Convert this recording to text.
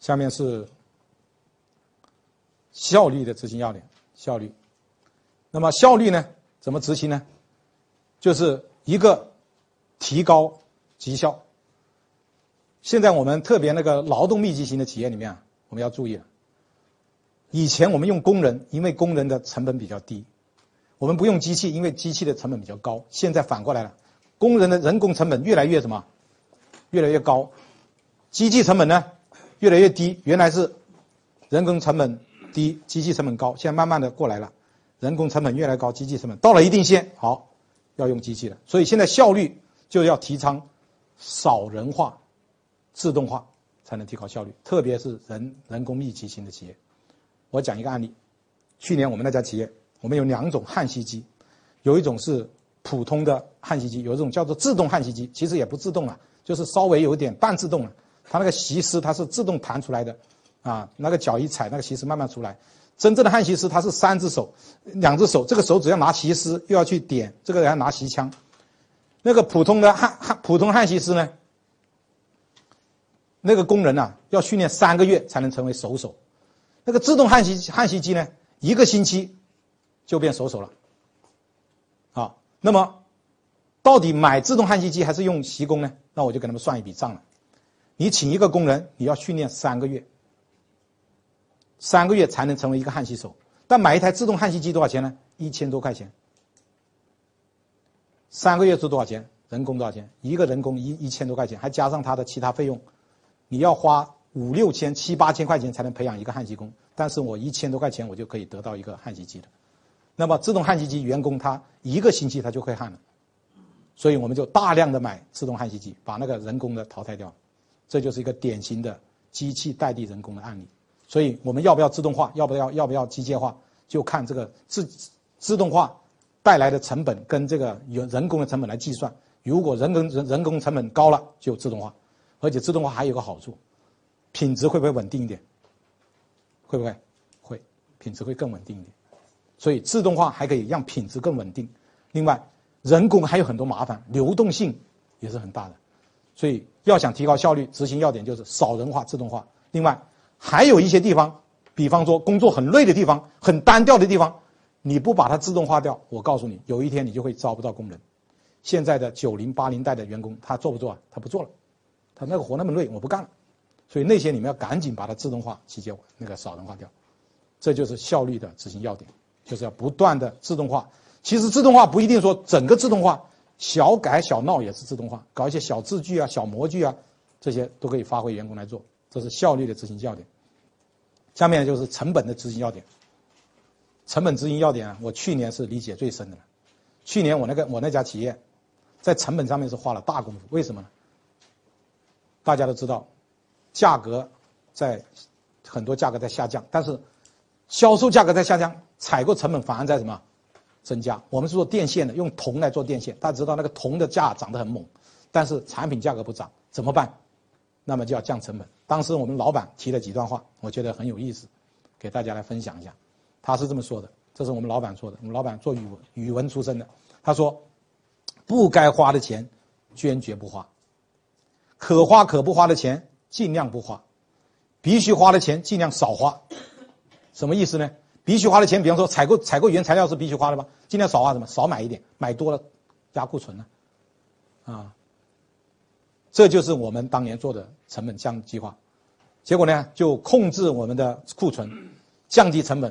下面是效率的执行要点，效率。那么效率呢？怎么执行呢？就是一个提高绩效。现在我们特别那个劳动密集型的企业里面啊，我们要注意了。以前我们用工人，因为工人的成本比较低；我们不用机器，因为机器的成本比较高。现在反过来了，工人的人工成本越来越什么？越来越高，机器成本呢越来越低。原来是人工成本低，机器成本高，现在慢慢的过来了，人工成本越来越高，机器成本到了一定线，好，要用机器了。所以现在效率就要提倡少人化、自动化，才能提高效率。特别是人人工密集型的企业。我讲一个案例，去年我们那家企业，我们有两种焊锡机，有一种是普通的焊锡机，有一种叫做自动焊锡机，其实也不自动了。就是稍微有点半自动了，它那个席丝它是自动弹出来的，啊，那个脚一踩，那个席丝慢慢出来。真正的焊锡师他是三只手，两只手，这个手只要拿锡丝，又要去点，这个要拿锡枪。那个普通的焊焊普通焊锡师呢，那个工人呐要训练三个月才能成为熟手，那个自动焊锡焊锡机呢，一个星期就变熟手了。啊，那么。到底买自动焊锡机还是用锡工呢？那我就给他们算一笔账了。你请一个工人，你要训练三个月，三个月才能成为一个焊锡手。但买一台自动焊锡机多少钱呢？一千多块钱。三个月是多少钱？人工多少钱？一个人工一一千多块钱，还加上他的其他费用，你要花五六千、七八千块钱才能培养一个焊锡工。但是我一千多块钱，我就可以得到一个焊锡机了。那么自动焊锡机员工他一个星期他就会焊了。所以我们就大量的买自动焊锡机，把那个人工的淘汰掉，这就是一个典型的机器代替人工的案例。所以我们要不要自动化，要不要要不要机械化，就看这个自自动化带来的成本跟这个有人工的成本来计算。如果人工人人工成本高了，就自动化，而且自动化还有个好处，品质会不会稳定一点？会不会？会，品质会更稳定一点。所以自动化还可以让品质更稳定。另外。人工还有很多麻烦，流动性也是很大的，所以要想提高效率，执行要点就是少人化、自动化。另外，还有一些地方，比方说工作很累的地方、很单调的地方，你不把它自动化掉，我告诉你，有一天你就会招不到工人。现在的九零八零代的员工，他做不做啊？他不做了，他那个活那么累，我不干了。所以那些你们要赶紧把它自动化、机械化、那个少人化掉，这就是效率的执行要点，就是要不断的自动化。其实自动化不一定说整个自动化，小改小闹也是自动化，搞一些小字句啊、小模具啊，这些都可以发挥员工来做，这是效率的执行要点。下面就是成本的执行要点。成本执行要点啊，我去年是理解最深的了。去年我那个我那家企业，在成本上面是花了大功夫，为什么呢？大家都知道，价格在很多价格在下降，但是销售价格在下降，采购成本反而在什么？增加，我们是做电线的，用铜来做电线。大家知道那个铜的价涨得很猛，但是产品价格不涨，怎么办？那么就要降成本。当时我们老板提了几段话，我觉得很有意思，给大家来分享一下。他是这么说的，这是我们老板说的。我们老板做语文语文出身的，他说：“不该花的钱，坚决不花；可花可不花的钱，尽量不花；必须花的钱，尽量少花。”什么意思呢？必须花的钱，比方说采购采购原材料是必须花的吗？尽量少花什么？少买一点，买多了压库存了，啊，这就是我们当年做的成本降计划，结果呢就控制我们的库存，降低成本，